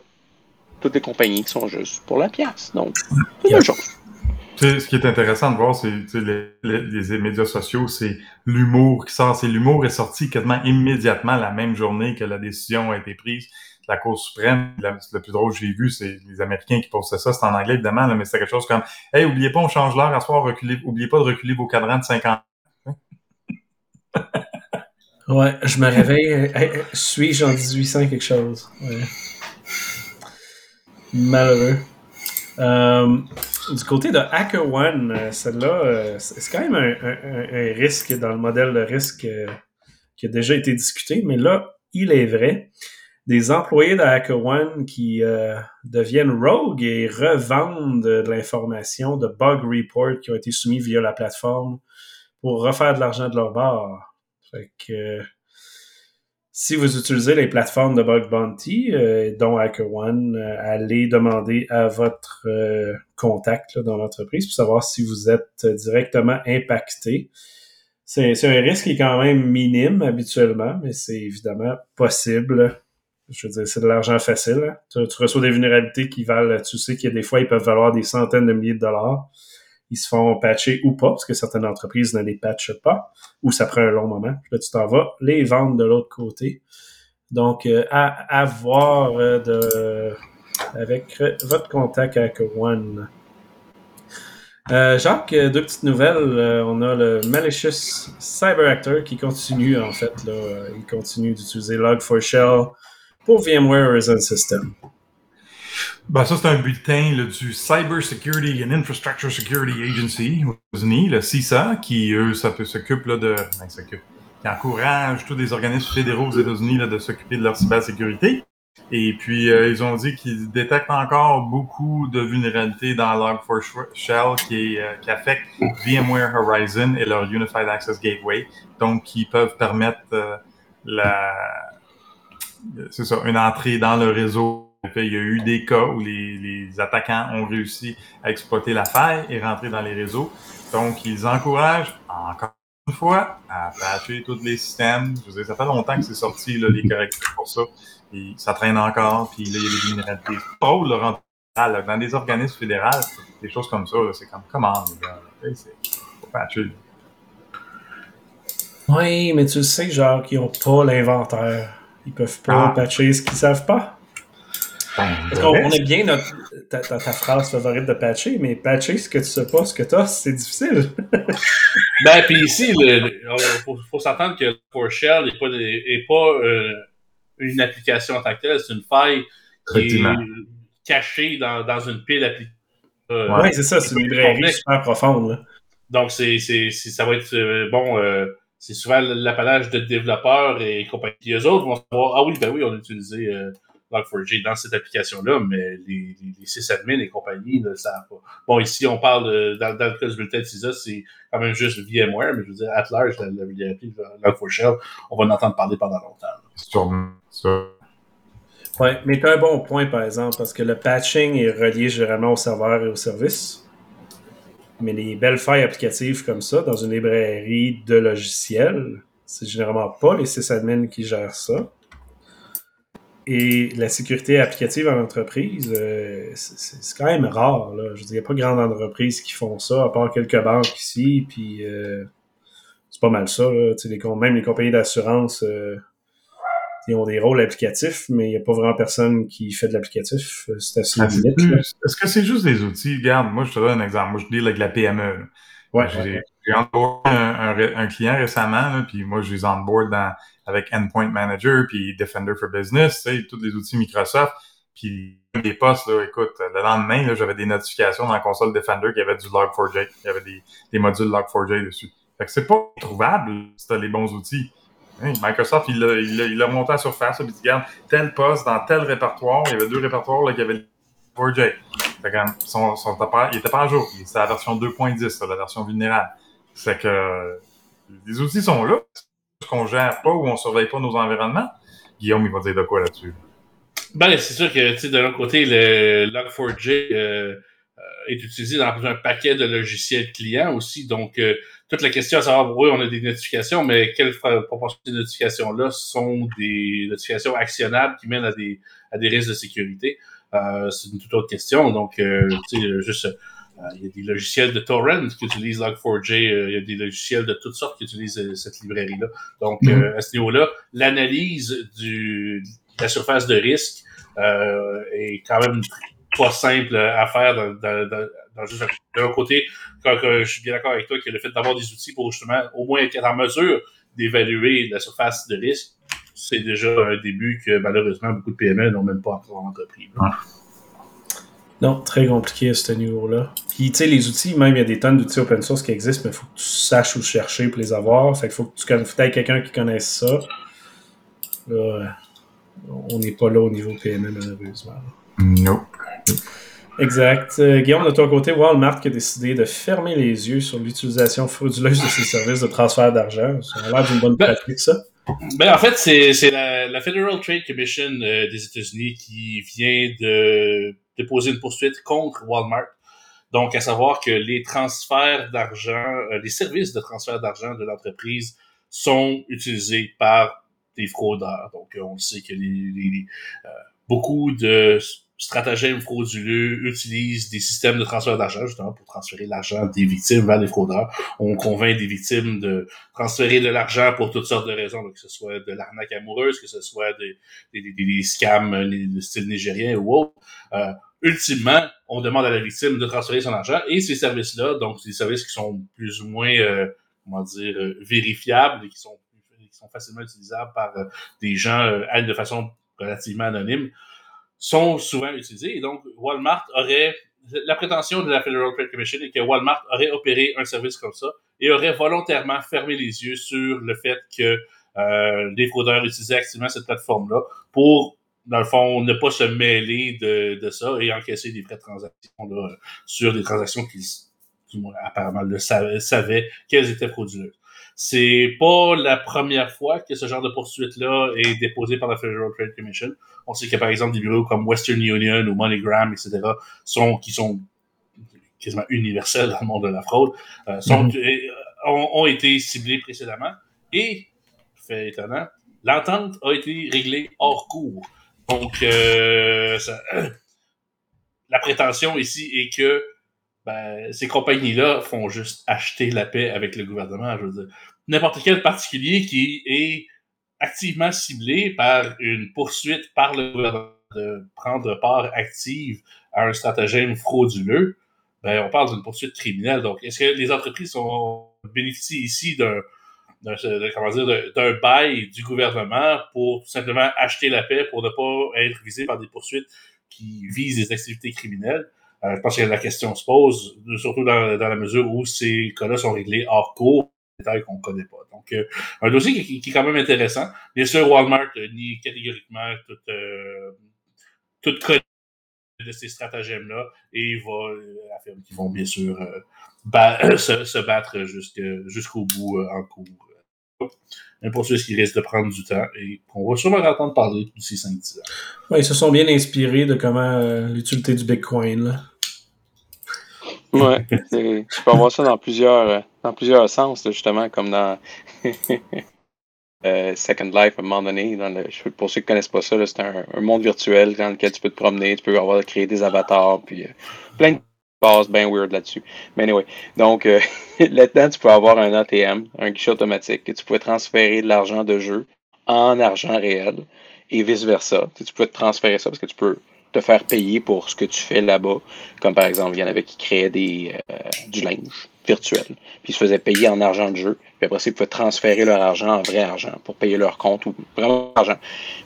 toutes les compagnies qui sont juste pour la pièce. Donc, c'est une chose. Ce qui est intéressant de voir, c'est les, médias sociaux, c'est l'humour qui sort. C'est l'humour est sorti quasiment immédiatement la même journée que la décision a été prise. La Cour suprême, le plus drôle que j'ai vu, c'est les Américains qui postaient ça. C'est en anglais, évidemment, mais c'est quelque chose comme Hey, oubliez pas, on change l'heure à soir, oubliez pas de reculer vos cadrans de 50 Ouais, je me réveille. Suis-je en 1800 quelque chose? Ouais. Malheureux. Euh, du côté de HackerOne, euh, celle-là, euh, c'est quand même un, risque dans le modèle de risque qui a déjà été discuté, mais là, il est vrai. Des employés de HackerOne qui deviennent rogue et revendent de l'information de bug reports qui ont été soumis via la plateforme pour refaire de l'argent de leur bar. Fait que si vous utilisez les plateformes de bug bounty, euh, dont HackerOne, euh, allez demander à votre euh, contact dans l'entreprise pour savoir si vous êtes directement impacté. C'est un risque qui est quand même minime habituellement, mais c'est évidemment possible. Je veux dire, c'est de l'argent facile. Hein. Tu, tu, reçois des vulnérabilités qui valent, tu sais qu'il y a des fois, ils peuvent valoir des centaines de milliers de dollars ils se font patcher ou pas, parce que certaines entreprises ne les patchent pas, ou ça prend un long moment. Là, tu t'en vas les vendre de l'autre côté. Donc, euh, à, voir euh, de, avec votre contact avec One. Euh, Jacques, deux petites nouvelles. on a le Malicious Cyber Actor qui continue, en fait. Là, il continue d'utiliser Log4Shell pour VMware Horizon System. Ben, ça, c'est un bulletin là, du Cyber Security and Infrastructure Security Agency aux États-Unis, le CISA, qui, eux, s'occupe de. Ben, qui encourage tous les organismes fédéraux aux États-Unis de s'occuper de leur cybersécurité. Et puis, euh, ils ont dit qu'ils détectent encore beaucoup de vulnérabilités dans Log4Shell qui, euh, qui affectent VMware Horizon et leur Unified Access Gateway, donc qui peuvent permettre euh, la, c'est ça, une entrée dans le réseau. Il y a eu des cas où les, les attaquants ont réussi à exploiter la faille et rentrer dans les réseaux. Donc, ils encouragent encore une fois à patcher tous les systèmes. Je veux dire, ça fait longtemps que c'est sorti, là, les correctifs pour ça. Et ça traîne encore, puis là, il y a des vulnérabilités. C'est drôle, là, dans des organismes fédéraux, des choses comme ça, c'est comme, comment, les c'est patcher. Oui, mais tu sais, genre, qu'ils n'ont pas l'inventaire. Ils peuvent pas ah. patcher ce qu'ils savent pas. On, est bien notre, ta, ta, phrase favorite de patcher, mais patcher ce que tu sais pas, ce que tu as, c'est difficile. ben, puis ici, il faut, s'entendre que PowerShell n'est pas, est pas euh, une application en tant que telle, c'est une faille qui est cachée dans, dans une pile. Euh, oui, c'est ça, c'est une librairie super profonde. Donc, c'est, ça va être euh, bon. Euh, c'est souvent l'appellage de développeurs et compagnie. Les autres vont savoir, ah oui, ben oui, on a utilisé Log4j dans cette application-là, mais les, les, les sysadmins et compagnie ne le savent pas. Bon, ici, on parle, dans, dans, le cas du bulletin de CISA, c'est quand même juste VMware, mais je veux dire, at large, la, la, la Log4Shell, on va en entendre parler pendant longtemps. Sûrement ça. Oui, mais tu as un bon point, par exemple, parce que le patching est relié généralement au serveur et au service. Mais les belles failles applicatives comme ça, dans une librairie de logiciels, c'est généralement pas les sysadmins qui gèrent ça. Et la sécurité applicative en entreprise, euh, c'est quand même rare. Là. Je veux dire, il n'y a pas grande entreprise qui font ça, à part quelques banques ici, puis euh, c'est pas mal ça. Là. Les, même les compagnies d'assurance, euh, ils ont des rôles applicatifs, mais il n'y a pas vraiment personne qui fait de l'applicatif. Euh, c'est assez ah, limite. Est-ce que c'est juste des outils? Regarde, moi, je te donne un exemple. Moi, je deal avec la PME. Ouais, j'ai onboard un, un, client récemment, puis moi, je les onboard dans, avec Endpoint Manager, puis Defender for Business, tu sais, tous les outils Microsoft. Puis les postes, là, écoute, le lendemain, j'avais des notifications dans la console Defender qui avait du Log4j. Il y avait des, des modules Log4j dessus. Fait que c'est pas trouvable si tu as les bons outils. Microsoft, il l'a il a, monté à surface, il dit, regarde, tel poste dans tel répertoire, il y avait deux répertoires là, qui avaient le 4J. son, son, il était pas à jour. C'était la version 2.10, la version vulnérable. C'est que les outils sont là. Ce qu'on gère pas ou on surveille pas nos environnements. Guillaume, il va dire de quoi là-dessus? Ben, c'est sûr que, de l'autre côté, le Log4j euh, euh, est utilisé dans un paquet de logiciels clients aussi. Donc, euh, toute la question à savoir, oui, on a des notifications, mais quelle proportion de ces notifications-là sont des notifications actionnables qui mènent à des, à des risques de sécurité? Euh, c'est une toute autre question. Donc, euh, tu sais, juste, euh, il y a des logiciels de torrent qui utilisent Log4j, euh, il y a des logiciels de toutes sortes qui utilisent cette librairie-là. Donc, mm-hmm. à ce niveau-là, l'analyse de la surface de risque est quand même pas simple à faire dans, dans, dans, d'un côté, quand, je suis bien d'accord avec toi que le fait d'avoir des outils pour justement au moins être en mesure d'évaluer la surface de risque, c'est déjà un début que malheureusement beaucoup de PME n'ont même pas encore entrepris. Non, très compliqué à ce niveau-là. Puis, tu sais, les outils, même, il y a des tonnes d'outils open source qui existent, mais il faut que tu saches où chercher pour les avoir. Fait qu'il faut que tu aies quelqu'un qui connaisse ça. Là, on n'est pas là au niveau PME, malheureusement. Non. Exact. Euh, Guillaume, de ton côté, Walmart qui a décidé de fermer les yeux sur l'utilisation frauduleuse de ses services de transfert d'argent. Ça a l'air d'une bonne ben, pratique, ça. Ben, en fait, c'est la, la, Federal Trade Commission euh, des États-Unis qui vient de déposer une poursuite contre Walmart. Donc, à savoir que les transferts d'argent, euh, les services de transfert d'argent de l'entreprise sont utilisés par des fraudeurs. Donc, on sait que beaucoup de stratagèmes frauduleux utilisent des systèmes de transfert d'argent justement pour transférer l'argent des victimes vers les fraudeurs. On convainc des victimes de transférer de l'argent pour toutes sortes de raisons, que ce soit de l'arnaque amoureuse, que ce soit des, scams de style nigérien ou autre. Euh, ultimement, on demande à la victime de transférer son argent et ces services-là, donc des services qui sont plus ou moins, euh, comment dire, euh, vérifiables et qui sont, qui sont facilement utilisables par euh, des gens euh, de façon relativement anonyme, sont souvent utilisés. Et donc, Walmart aurait, la prétention de la Federal Trade Commission est que Walmart aurait opéré un service comme ça et aurait volontairement fermé les yeux sur le fait que euh, les fraudeurs utilisaient activement cette plateforme-là pour dans le fond, ne pas se mêler de, de ça et encaisser des frais de transaction là, sur des transactions qui, apparemment, le savaient, qu'elles étaient frauduleuses. C'est pas la première fois que ce genre de poursuite-là est déposé par la Federal Trade Commission. On sait a par exemple des bureaux comme Western Union ou MoneyGram, etc., sont, qui sont quasiment universels dans le monde de la fraude, euh, sont, mm-hmm. euh, ont, ont, été ciblés précédemment. Et, fait étonnant, l'entente a été réglée hors cours. Donc, euh, ça, la prétention ici est que ben, ces compagnies-là font juste acheter la paix avec le gouvernement. Je veux dire, n'importe quel particulier qui est activement ciblé par une poursuite par le gouvernement de prendre part active à un stratagème frauduleux, ben, on parle d'une poursuite criminelle. Donc, est-ce que les entreprises sont, bénéficient ici d'un d'un bail du gouvernement pour tout simplement acheter la paix, pour ne pas être visé par des poursuites qui visent des activités criminelles? Euh, je pense que la question se pose, surtout dans, la mesure où ces cas-là sont réglés hors cours, détails qu'on ne connaît pas. Donc, euh, un dossier qui, est quand même intéressant. Bien sûr, Walmart euh, nie catégoriquement toute, euh, toute de ces stratagèmes-là et va affirmer qu'ils vont bien sûr se, battre jusqu'au bout en cours un processus qui risque de prendre du temps et qu'on va sûrement entendre parler d'ici 5-10 ans. Ouais, ils se sont bien inspirés de comment euh, l'utilité du Bitcoin. Là. Ouais, tu peux avoir ça dans plusieurs, euh, dans plusieurs sens, justement, comme dans euh, Second Life à un moment donné. Dans le, pour ceux qui ne connaissent pas ça, c'est un, monde virtuel dans lequel tu peux te promener, tu peux avoir créer des avatars, puis plein de passe bien weird là-dessus. Mais anyway, donc euh, là-dedans, tu peux avoir un ATM, un guichet automatique, que tu peux transférer de l'argent de jeu en argent réel et vice-versa. Tu, peux te transférer ça parce que tu peux te faire payer pour ce que tu fais là-bas. Comme par exemple, il y en avait qui créaient des, euh, du linge virtuel. Puis ils se faisaient payer en argent de jeu. Puis après ils pouvaient transférer leur argent en vrai argent pour payer leur compte ou vraiment argent.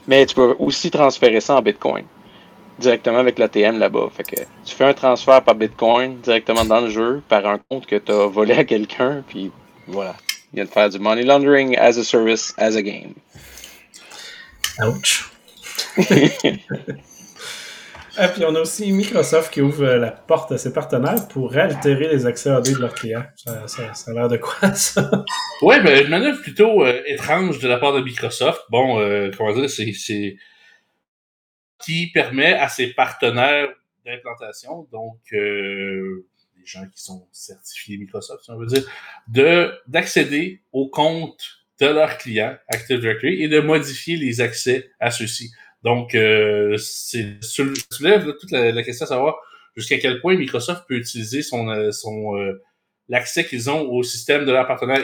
Mais tu peux aussi transférer ça en Bitcoin directement avec l'ATM là-bas. Fait que tu fais un transfert par Bitcoin directement dans le jeu par un compte que tu as volé à quelqu'un, puis voilà. Il vient de faire du money laundering as a service, as a game. Ouch. Et puis on a aussi Microsoft qui ouvre la porte à ses partenaires pour altérer les accès AD de leurs clients. Ça, ça, a l'air de quoi ça? Ouais, ben une manœuvre plutôt euh, étrange de la part de Microsoft. Bon, euh, comment dire, c'est qui permet à ses partenaires d'implantation, donc euh, les gens qui sont certifiés Microsoft, si on veut dire, de d'accéder aux comptes de leurs clients Active Directory et de modifier les accès à ceux-ci. Donc, euh, c'est soulève toute la, question à savoir jusqu'à quel point Microsoft peut utiliser son, euh, son euh, l'accès qu'ils ont au système de leurs partenaires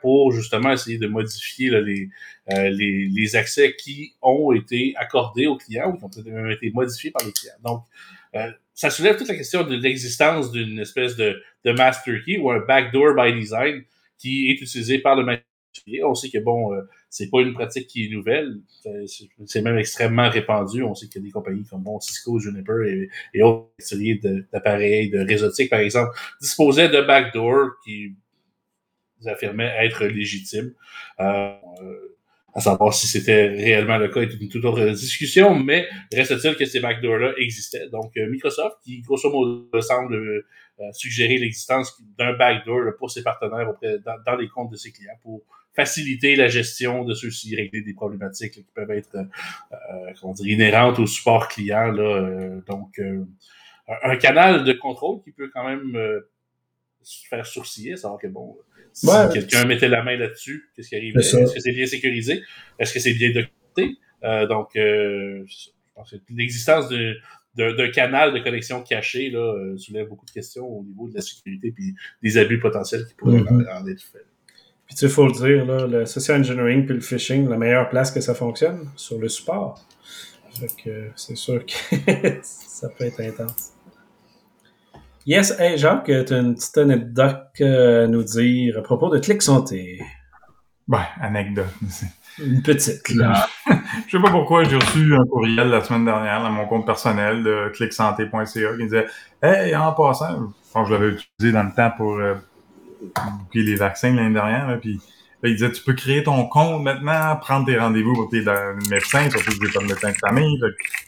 pour justement essayer de modifier les, euh, les, les, accès qui ont été accordés aux clients ou qui ont même été modifiés par les clients. Donc, euh, ça soulève toute la question de l'existence d'une espèce de, de master key ou un backdoor by design qui est utilisé par le manufacturier. On sait que bon, euh, c'est pas une pratique qui est nouvelle, c'est même extrêmement répandu. On sait qu'il y a des compagnies comme bon Cisco, Juniper et, autres d'appareils de réseautique, par exemple, disposaient de backdoor qui affirmait être légitime. Euh, à savoir si c'était réellement le cas est une toute autre discussion, mais reste-t-il que ces backdoors-là existaient? Donc, euh, Microsoft, qui grosso modo semble euh, suggérer l'existence d'un backdoor pour ses partenaires auprès, dans, les comptes de ses clients pour faciliter la gestion de ceux-ci, régler des problématiques qui peuvent être comment dire, inhérentes au support client. Là, donc, un canal de contrôle qui peut quand même faire sourciller, savoir que bon, si quelqu'un mettait la main là-dessus, qu'est-ce qui arrive? Est-ce que c'est bien sécurisé? Est-ce que c'est bien documenté? Euh, donc, euh, je pense que l'existence d'un canal de connexion caché là, euh, soulève beaucoup de questions au niveau de la sécurité et des abus potentiels qui pourraient mm-hmm. en être faits. Puis tu sais, faut le dire, là, le social engineering puis le phishing, la meilleure place que ça fonctionne, sur le support. c'est sûr que ça peut être intense. Yes, hey Jacques, tu as une petite anecdote à nous dire à propos de Click Santé. Ben, anecdote. Une petite, là. je sais pas pourquoi j'ai reçu un courriel la semaine dernière dans mon compte personnel de clicksanté.ca qui disait Hey, en passant, je pense que je l'avais utilisé dans le temps pour euh, booker les vaccins l'année dernière, puis il disait, tu peux créer ton compte maintenant, prendre tes rendez-vous pour tes médecins, surtout que j'ai pas de médecin de famille.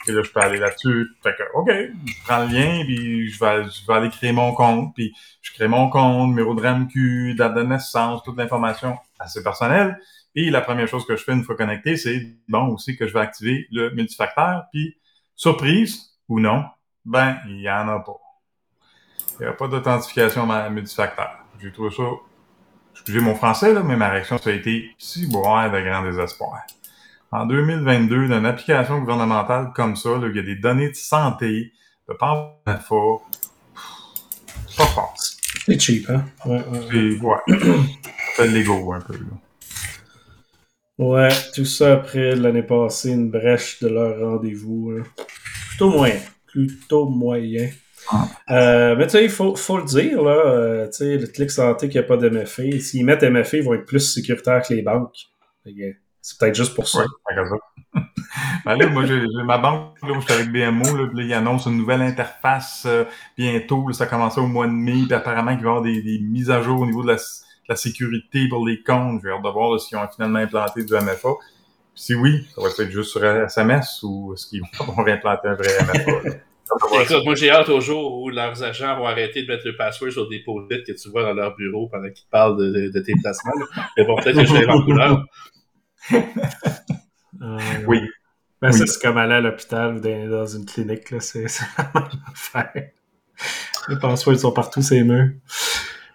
et là, je peux aller là-dessus. Fait que, OK, je prends le lien, puis je vais, je vais aller créer mon compte, puis je crée mon compte, numéro de RAMQ, date de naissance, toute l'information assez personnelle. Et la première chose que je fais une fois connecté, c'est, bon, aussi que je vais activer le multifacteur, puis surprise, ou non, ben, il y en a pas. Il n'y a pas d'authentification multifacteur. J'ai trouvé ça excusez mon français, là, mais ma réaction, ça a été si boire de grand désespoir. En 2022, d'une application gouvernementale comme ça, là, il y a des données de santé, de pas fort. pas fort. C'est cheap, hein? Ouais, ouais. ouais. C'est l'ego un peu, là. Ouais, tout ça après l'année passée, une brèche de leur rendez-vous. Plutôt moyen. Plutôt moyen. Euh, mais tu sais, il faut, le dire, là, euh, tu sais, le clic santé qui n'a pas d'MFA, s'ils mettent MFA, ils vont être plus sécuritaires que les banques. C'est peut-être juste pour ça. Ouais, ben là, moi, j'ai ma banque, là, je suis avec BMO, là, puis là, ils annoncent une nouvelle interface euh, bientôt. Ça a commencé au mois de mai, puis apparemment qu'il va y avoir des, mises à jour au niveau de la, sécurité pour les comptes. J'ai hâte de voir s'ils ont finalement implanté du MFA. si oui, ça va être juste sur SMS ou est-ce qu'ils vont réimplanter un vrai MFA? Écoute, moi j'ai hâte au jour où leurs agents vont arrêter de mettre le password sur des post que tu vois dans leur bureau pendant qu'ils parlent de, de, tes placements. Mais bon, peut-être que je vais en couleur. Euh, oui. Ben, ça, c'est comme aller à l'hôpital ou dans une clinique, là. C'est la même affaire. Les passwords sont partout, c'est murs.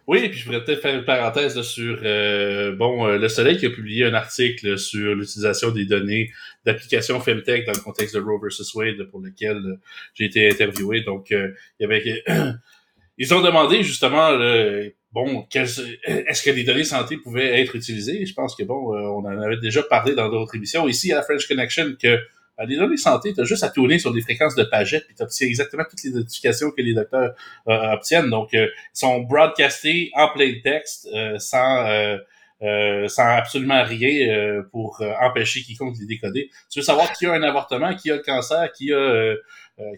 Oui, puis je voudrais peut-être faire une parenthèse sur euh, bon euh, le Soleil qui a publié un article sur l'utilisation des données d'applications Femtech dans le contexte de Roe vs Wade pour lequel euh, j'ai été interviewé. Donc il y avait ils ont demandé justement bon est-ce que les données santé pouvaient être utilisées? Je pense que bon on en avait déjà parlé dans d'autres émissions ici à la French Connection que les données santé, tu as juste à tourner sur des fréquences de pagette, puis tu obtiens exactement toutes les notifications que les docteurs euh, obtiennent. Donc, euh, ils sont broadcastés en plein texte, euh, sans, sans absolument rien pour empêcher quiconque de les décoder. Tu veux savoir qui a un avortement, qui a le cancer, qui a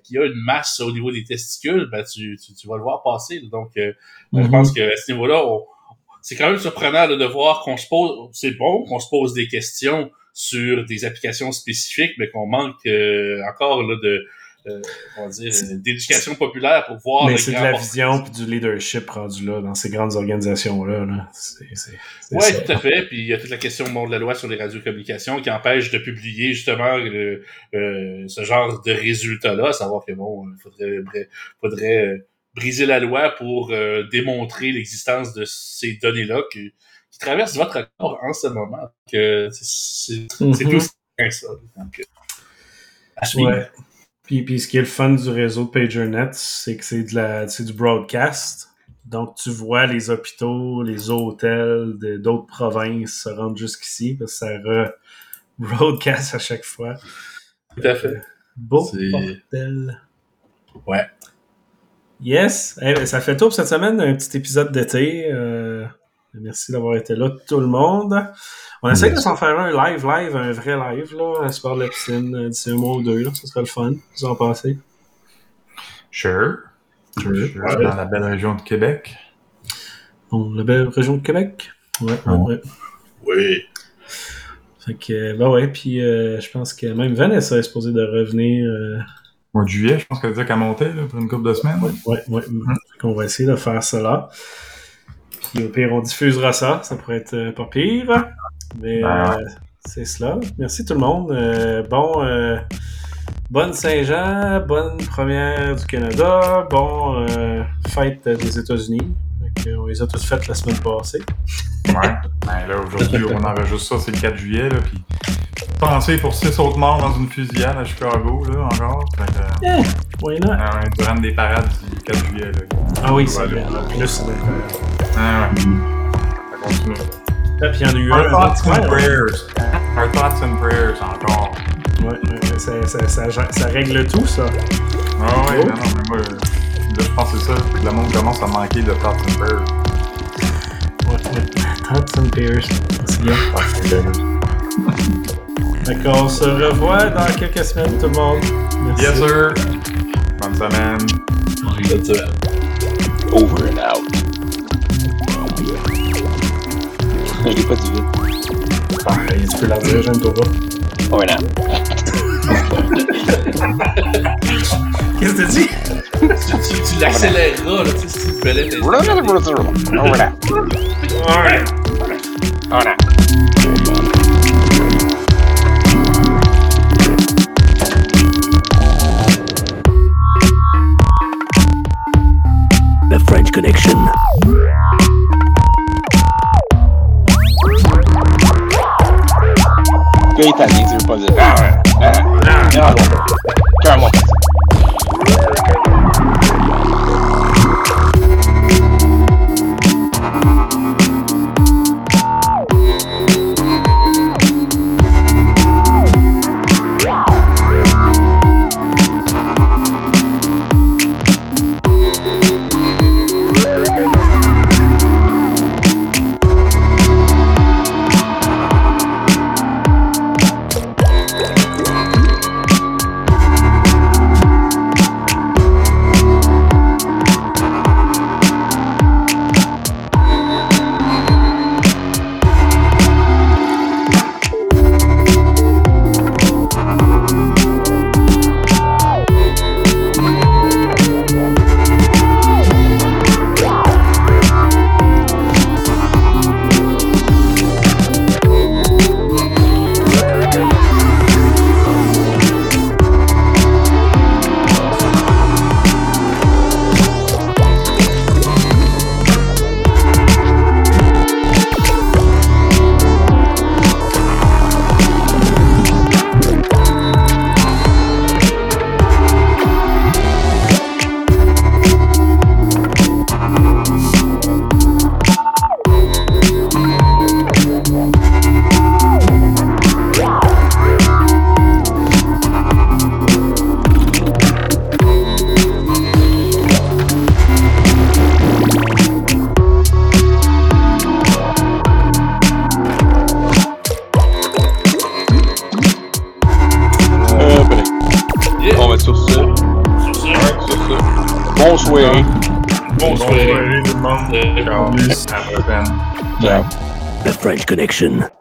qui a une masse au niveau des testicules, ben tu, tu, vas le voir passer. Donc, ben, je mm-hmm. pense que à ce niveau-là, c'est quand même surprenant de voir qu'on se pose, c'est bon qu'on se pose des questions sur des applications spécifiques, mais qu'on manque euh, encore là, de euh, dire d'éducation populaire pour voir. Mais c'est de la vision et du leadership rendu là dans ces grandes organisations là. là. Oui, tout à fait. Puis il y a toute la question de la loi sur les radiocommunications qui empêche de publier justement le, euh, ce genre de résultats-là, à savoir que bon, il faudrait, faudrait briser la loi pour démontrer l'existence de ces données-là que qui traverse votre corps en ce moment. Que c'est mm -hmm. tout ça. Donc, euh, ouais. Puis, puis ce qui est le fun du réseau PagerNet, c'est que c'est de la c'est du broadcast. Donc tu vois les hôpitaux, les hôtels d'autres provinces se rendre jusqu'ici parce que ça re broadcast à chaque fois. Tout à fait. Beau bordel. Ouais. Yes. Eh, ça fait tout pour cette semaine, un petit épisode d'été. Euh, Merci d'avoir été là, tout le monde. On essaie de s'en faire un live, live, un vrai live, là, à Sport de la piscine, euh, d'ici un mois ou deux, là. Ça serait le fun. Vous en pensez? Sure. Sure. Dans la belle région de Québec. Bon, la belle région de Québec? Ouais, ouais. Oui. Fait que, bah ouais, puis euh, je pense que même Vanessa est supposée de revenir. Euh... Au mois de juillet, je pense qu'elle a dit qu'elle montait là, pour une couple de semaines. Ouais, ouais. ouais. Hum. On va essayer de faire cela. Puis au pire, on diffusera ça. Ça pourrait être euh, pas pire. Mais euh, c'est cela. Merci tout le monde. Euh, bon, bonne Saint-Jean, bonne première du Canada, bon fête des États-Unis. On les a tous faites la semaine passée. ouais. Ben là, aujourd'hui, on enregistre ça, c'est le 4 juillet. Là, puis pensez pour six autres morts dans une fusillade à Chicago, là, encore. Fait que, yeah, why not? Euh, durant des parades du 4 juillet. Là, ah oui, c'est bien. Plus, Ah ouais. Ça continue. Puis il y en a eu Our un. thoughts and prayers. Our thoughts and prayers, encore. Ouais, ça, ça, ça, ça, règle tout, ça. Ah ouais, oh. non, non, mais moi, là, je pense que c'est ça. Le monde commence à manquer de thoughts and prayers. Ouais, ouais. Thoughts and prayers. C'est bien. D'accord, on se revoit dans quelques semaines, tout le monde. Merci. Yes, sir. Bonne semaine. Bonne semaine. Over and out. La dire, j'aime toi pas. Voilà. Qu'est-ce que tu dis? tu tu, tu l'accéléreras, là, tu sais, si tu fallait t'es- Voilà. Ouais. Voilà. The French Connection. Que italien, tu veux pas dire. Ah Nation.